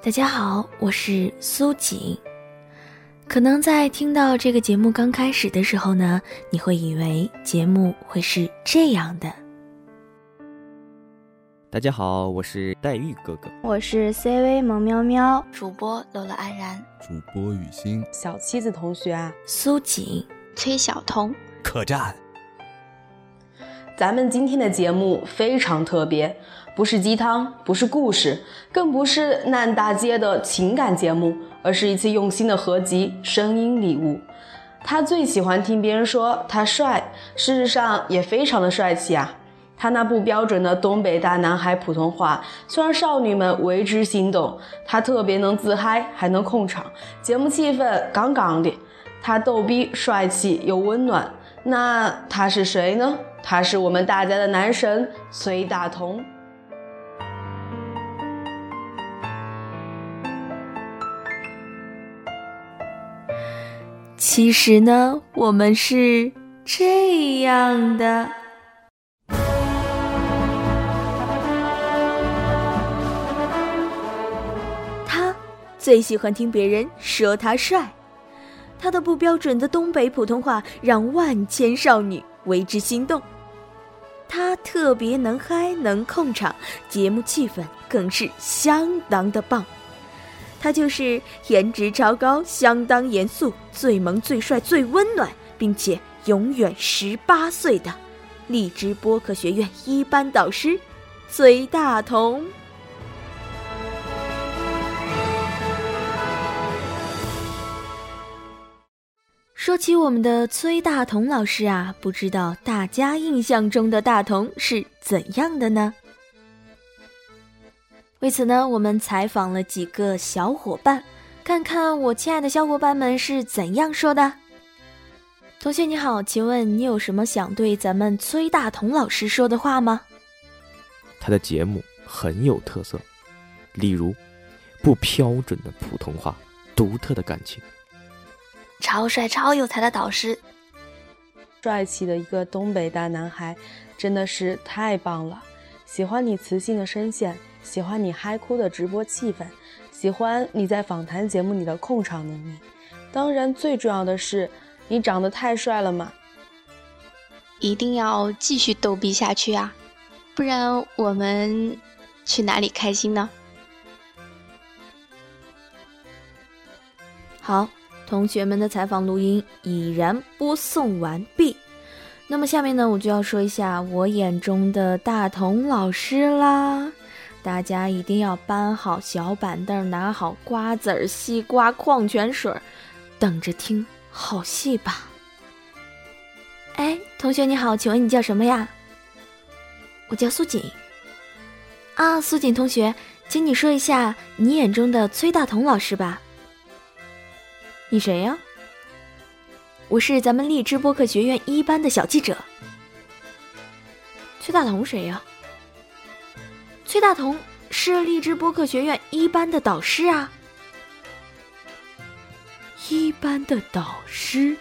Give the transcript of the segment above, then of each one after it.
大家好，我是苏锦。可能在听到这个节目刚开始的时候呢，你会以为节目会是这样的。大家好，我是黛玉哥哥，我是 CV 萌喵喵，主播乐乐安然，主播雨欣，小七子同学啊，苏锦，崔晓彤，客栈。咱们今天的节目非常特别，不是鸡汤，不是故事，更不是烂大街的情感节目，而是一次用心的合集声音礼物。他最喜欢听别人说他帅，事实上也非常的帅气啊。他那不标准的东北大男孩普通话，虽然少女们为之心动，他特别能自嗨，还能控场，节目气氛杠杠的。他逗逼、帅气又温暖，那他是谁呢？他是我们大家的男神崔大同。其实呢，我们是这样的。他最喜欢听别人说他帅，他的不标准的东北普通话让万千少女为之心动。他特别能嗨，能控场，节目气氛更是相当的棒。他就是颜值超高、相当严肃、最萌、最帅、最温暖，并且永远十八岁的荔枝播客学院一班导师崔大同。说起我们的崔大同老师啊，不知道大家印象中的大同是怎样的呢？为此呢，我们采访了几个小伙伴，看看我亲爱的小伙伴们是怎样说的。同学你好，请问你有什么想对咱们崔大同老师说的话吗？他的节目很有特色，例如不标准的普通话，独特的感情。超帅超有才的导师，帅气的一个东北大男孩，真的是太棒了！喜欢你磁性的声线，喜欢你嗨哭的直播气氛，喜欢你在访谈节目里的控场能力。当然，最重要的是，你长得太帅了嘛！一定要继续逗逼下去啊，不然我们去哪里开心呢？好。同学们的采访录音已然播送完毕，那么下面呢，我就要说一下我眼中的大同老师啦。大家一定要搬好小板凳，拿好瓜子儿、西瓜、矿泉水，等着听好戏吧。哎，同学你好，请问你叫什么呀？我叫苏锦。啊，苏锦同学，请你说一下你眼中的崔大同老师吧。你谁呀？我是咱们荔枝播客学院一班的小记者。崔大同谁呀？崔大同是荔枝播客学院一班的导师啊。一班的导师，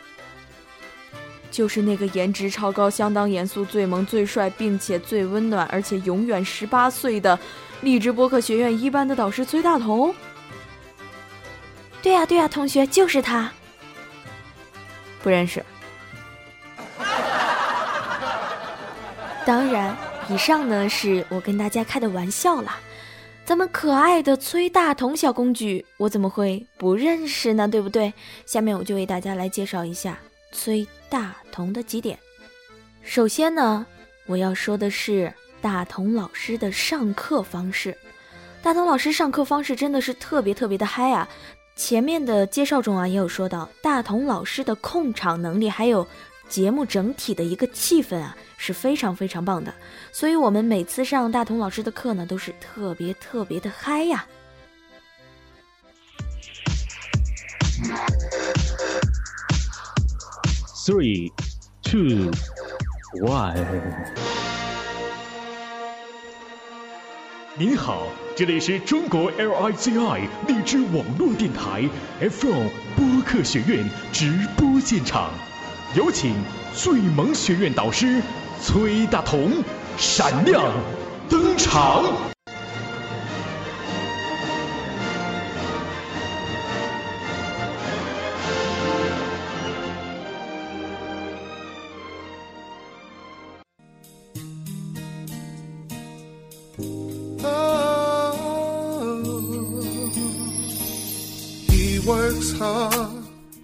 就是那个颜值超高、相当严肃、最萌、最帅，并且最温暖，而且永远十八岁的荔枝播客学院一班的导师崔大同。对呀对呀，同学就是他。不认识。当然，以上呢是我跟大家开的玩笑啦。咱们可爱的崔大同小公举，我怎么会不认识呢？对不对？下面我就为大家来介绍一下崔大同的几点。首先呢，我要说的是大同老师的上课方式。大同老师上课方式真的是特别特别的嗨啊！前面的介绍中啊，也有说到大同老师的控场能力，还有节目整体的一个气氛啊，是非常非常棒的。所以，我们每次上大同老师的课呢，都是特别特别的嗨呀。Three, two, one。您好，这里是中国 L I Z I 荔枝网络电台 FM 播客学院直播现场，有请最萌学院导师崔大同闪亮登场。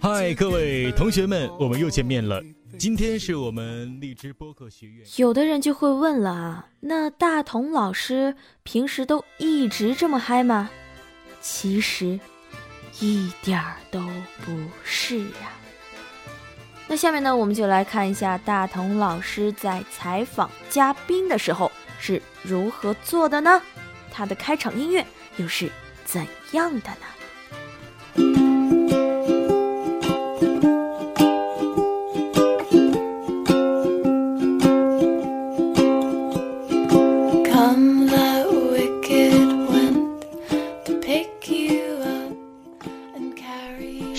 嗨，各位同学们，我们又见面了。今天是我们荔枝播客学院。有的人就会问了啊，那大同老师平时都一直这么嗨吗？其实一点儿都不是啊。那下面呢，我们就来看一下大同老师在采访嘉宾的时候是如何做的呢？他的开场音乐又是怎样的呢？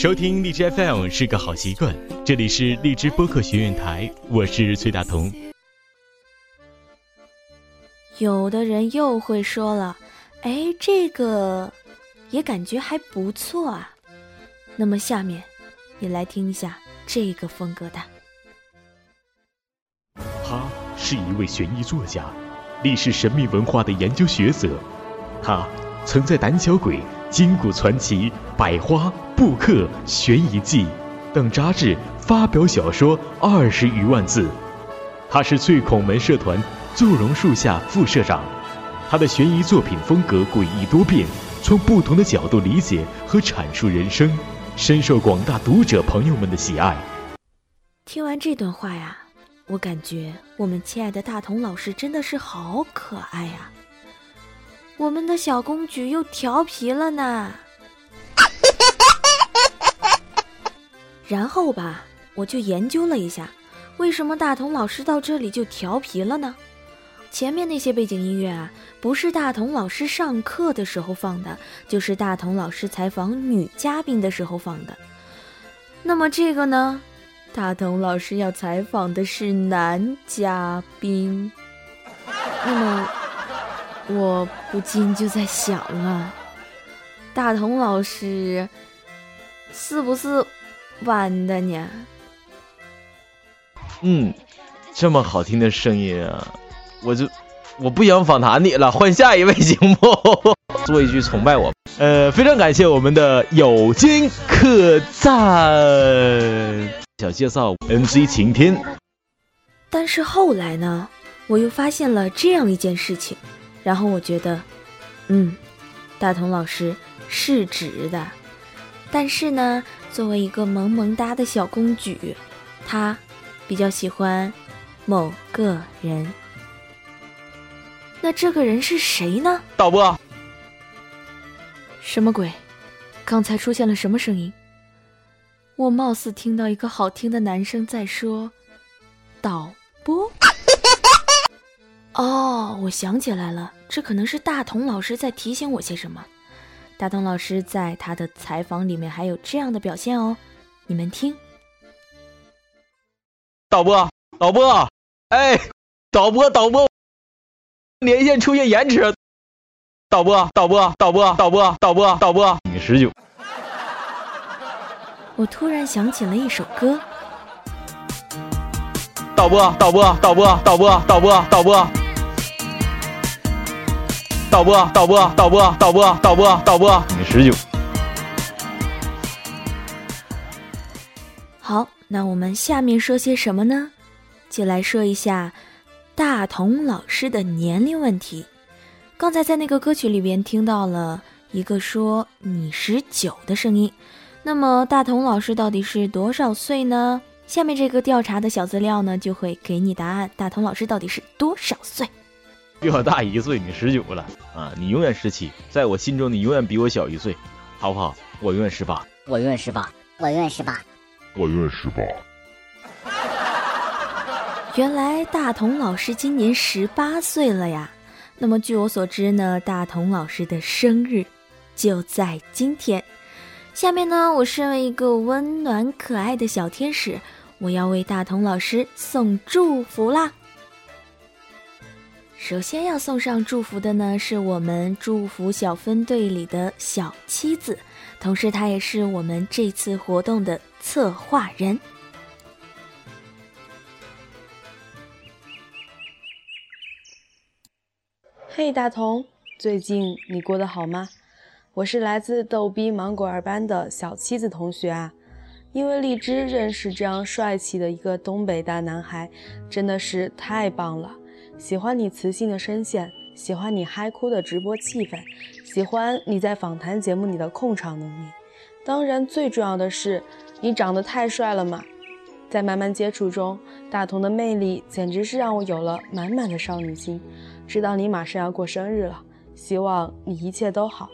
收听荔枝 FM 是个好习惯。这里是荔枝播客学院台，我是崔大同。有的人又会说了：“哎，这个也感觉还不错啊。”那么下面也来听一下这个风格的。他是一位悬疑作家，历史神秘文化的研究学者。他曾在《胆小鬼》《金谷传奇》《百花》。《布克》《悬疑记》等杂志发表小说二十余万字，他是最孔门社团坐榕树下副社长。他的悬疑作品风格诡异多变，从不同的角度理解和阐述人生，深受广大读者朋友们的喜爱。听完这段话呀，我感觉我们亲爱的大同老师真的是好可爱呀！我们的小公举又调皮了呢。然后吧，我就研究了一下，为什么大同老师到这里就调皮了呢？前面那些背景音乐啊，不是大同老师上课的时候放的，就是大同老师采访女嘉宾的时候放的。那么这个呢，大同老师要采访的是男嘉宾。那么我不禁就在想啊，大同老师是不是？弯的呢？嗯，这么好听的声音啊，我就我不想访谈你了，换下一位行不？做一句崇拜我。呃，非常感谢我们的友金客栈。小介绍 NC 晴天。但是后来呢，我又发现了这样一件事情，然后我觉得，嗯，大同老师是直的，但是呢。作为一个萌萌哒的小公举，他比较喜欢某个人。那这个人是谁呢？导播，什么鬼？刚才出现了什么声音？我貌似听到一个好听的男生在说：“导播。”哦，我想起来了，这可能是大同老师在提醒我些什么。大同老师在他的采访里面还有这样的表现哦，你们听。导播，导播，哎，导播，导播，连线出现延迟。导播，导播，导播，导播，导播，导播，你十九。我突然想起了一首歌。导播，导播，导播，导播，导播，导播。导播，导播，导播，导播，导播，导播，你十九。好，那我们下面说些什么呢？就来说一下大同老师的年龄问题。刚才在那个歌曲里边听到了一个说你十九的声音，那么大同老师到底是多少岁呢？下面这个调查的小资料呢，就会给你答案。大同老师到底是多少岁？比我大一岁，你十九了啊！你永远十七，在我心中你永远比我小一岁，好不好？我永远十八，我永远十八，我永远十八，我永远十八。原来大同老师今年十八岁了呀！那么据我所知呢，大同老师的生日就在今天。下面呢，我身为一个温暖可爱的小天使，我要为大同老师送祝福啦！首先要送上祝福的呢，是我们祝福小分队里的小妻子，同时她也是我们这次活动的策划人。嘿，大同，最近你过得好吗？我是来自逗逼芒果二班的小七子同学啊。因为荔枝认识这样帅气的一个东北大男孩，真的是太棒了。喜欢你磁性的声线，喜欢你嗨哭的直播气氛，喜欢你在访谈节目里的控场能力。当然，最重要的是，你长得太帅了嘛。在慢慢接触中，大同的魅力简直是让我有了满满的少女心。知道你马上要过生日了，希望你一切都好。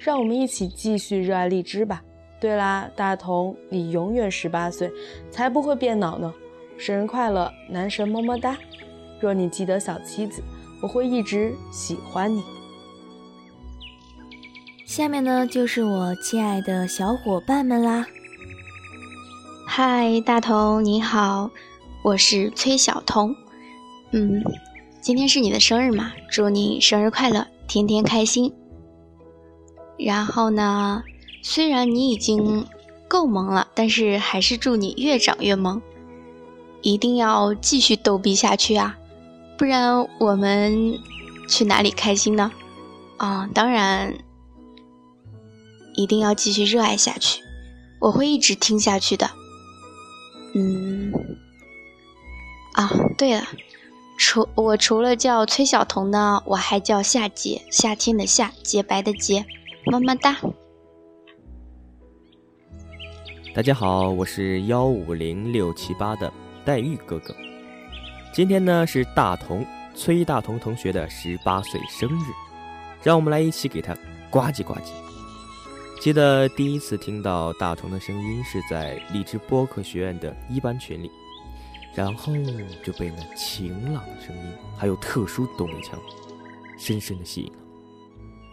让我们一起继续热爱荔枝吧。对啦，大同，你永远十八岁，才不会变老呢。生日快乐，男神么么哒。若你记得小妻子，我会一直喜欢你。下面呢，就是我亲爱的小伙伴们啦。嗨，大同你好，我是崔小彤。嗯，今天是你的生日嘛，祝你生日快乐，天天开心。然后呢？虽然你已经够萌了，但是还是祝你越长越萌，一定要继续逗逼下去啊！不然我们去哪里开心呢？啊，当然，一定要继续热爱下去，我会一直听下去的。嗯，啊，对了，除我除了叫崔晓彤呢，我还叫夏洁，夏天的夏，洁白的洁，么么哒。大家好，我是幺五零六七八的黛玉哥哥。今天呢是大同崔大同同学的十八岁生日，让我们来一起给他呱唧呱唧。记得第一次听到大同的声音是在荔枝播客学院的一班群里，然后就被那晴朗的声音还有特殊东北腔深深的吸引了。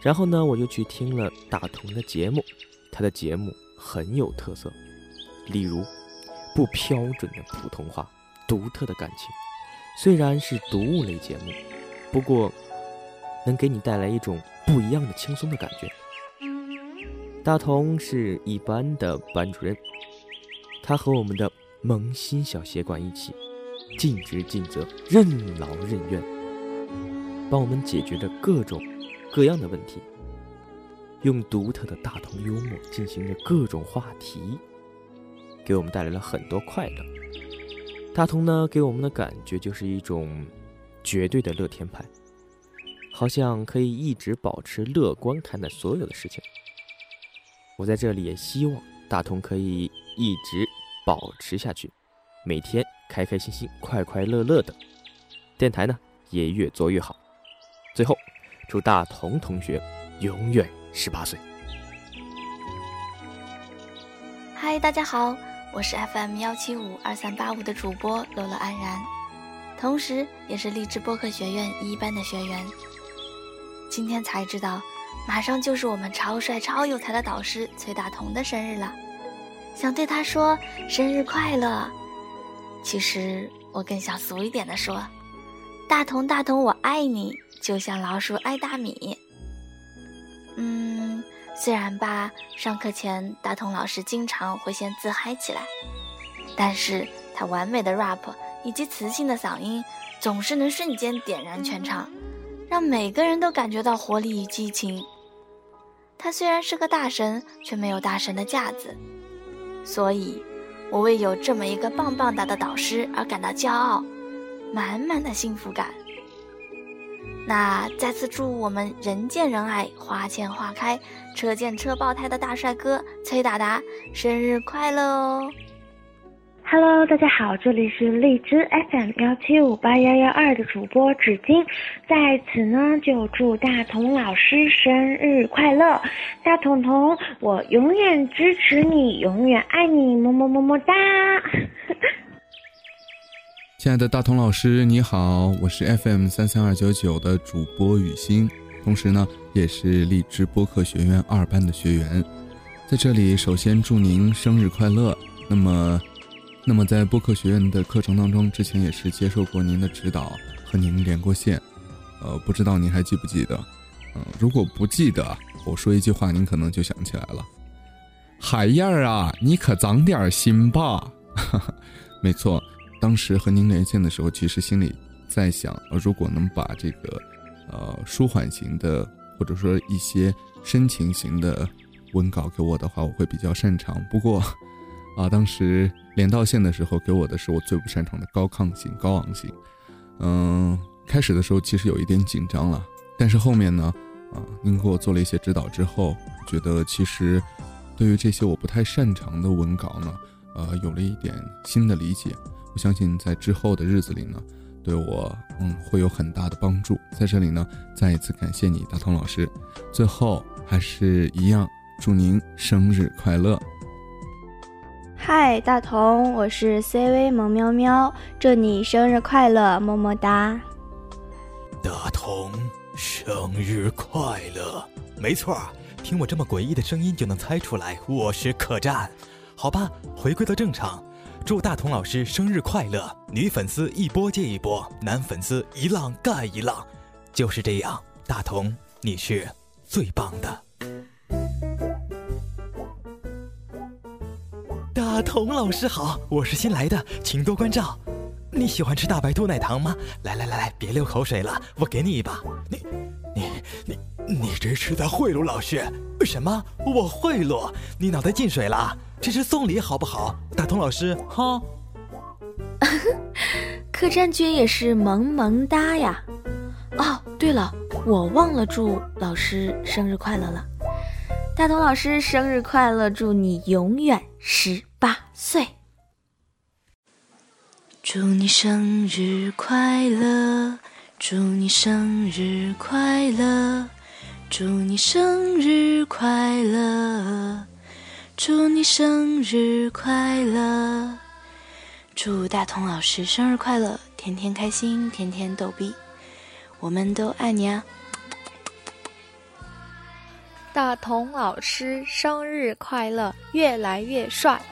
然后呢，我就去听了大同的节目，他的节目很有特色。例如，不标准的普通话，独特的感情。虽然是读物类节目，不过能给你带来一种不一样的轻松的感觉。大同是一班的班主任，他和我们的萌新小协管一起，尽职尽责，任劳任怨，帮我们解决着各种各样的问题，用独特的大同幽默进行着各种话题。给我们带来了很多快乐。大同呢，给我们的感觉就是一种绝对的乐天派，好像可以一直保持乐观看待所有的事情。我在这里也希望大同可以一直保持下去，每天开开心心、快快乐乐的。电台呢，也越做越好。最后，祝大同同学永远十八岁。嗨，大家好。我是 FM 幺七五二三八五的主播乐乐安然，同时也是励志播客学院一班的学员。今天才知道，马上就是我们超帅超有才的导师崔大同的生日了，想对他说生日快乐。其实我更想俗一点的说，大同大同我爱你，就像老鼠爱大米。嗯。虽然吧，上课前大同老师经常会先自嗨起来，但是他完美的 rap 以及磁性的嗓音，总是能瞬间点燃全场，让每个人都感觉到活力与激情。他虽然是个大神，却没有大神的架子，所以，我为有这么一个棒棒哒的导师而感到骄傲，满满的幸福感。那再次祝我们人见人爱、花见花开、车见车爆胎的大帅哥崔达达生日快乐哦！Hello，大家好，这里是荔枝 FM 幺七五八幺幺二的主播纸巾，在此呢就祝大同老师生日快乐！大彤彤，我永远支持你，永远爱你，么么么么哒！亲爱的大同老师，你好，我是 FM 三三二九九的主播雨欣，同时呢，也是荔枝播客学院二班的学员，在这里首先祝您生日快乐。那么，那么在播客学院的课程当中，之前也是接受过您的指导，和您连过线，呃，不知道您还记不记得？嗯，如果不记得，我说一句话，您可能就想起来了。海燕儿啊，你可长点心吧。没错。当时和您连线的时候，其实心里在想，如果能把这个呃舒缓型的，或者说一些深情型的文稿给我的话，我会比较擅长。不过，啊，当时连到线的时候给我的是我最不擅长的高亢型、高昂型。嗯，开始的时候其实有一点紧张了，但是后面呢，啊，您给我做了一些指导之后，觉得其实对于这些我不太擅长的文稿呢，呃，有了一点新的理解。我相信在之后的日子里呢。对我，嗯，会有很大的帮助。在这里呢，再一次感谢你，大同老师。最后还是一样，祝您生日快乐！嗨，大同，我是 CV 萌喵喵，祝你生日快乐，么么哒！大同，生日快乐！没错，听我这么诡异的声音就能猜出来，我是客栈。好吧，回归到正常。祝大同老师生日快乐！女粉丝一波接一波，男粉丝一浪盖一浪，就是这样。大同，你是最棒的。大同老师好，我是新来的，请多关照。你喜欢吃大白兔奶糖吗？来来来来，别流口水了，我给你一把。你你你你这是在贿赂老师？什么？我贿赂？你脑袋进水了？这是送礼好不好，大同老师哈？客栈君也是萌萌哒呀！哦，对了，我忘了祝老师生日快乐了。大同老师生日快乐，祝你永远十八岁。祝你生日快乐，祝你生日快乐，祝你生日快乐。祝你生日快乐！祝大同老师生日快乐，天天开心，天天逗逼，我们都爱你啊！大同老师生日快乐，越来越帅！